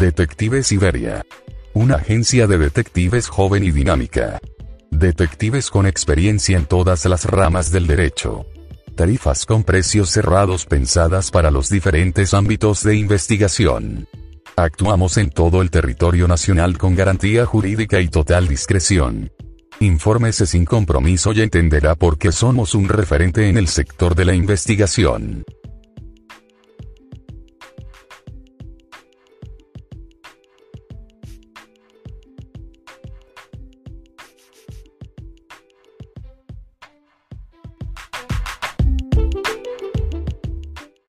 Detective Siberia. Una agencia de detectives joven y dinámica. Detectives con experiencia en todas las ramas del derecho. Tarifas con precios cerrados pensadas para los diferentes ámbitos de investigación. Actuamos en todo el territorio nacional con garantía jurídica y total discreción. Infórmese sin compromiso y entenderá por qué somos un referente en el sector de la investigación.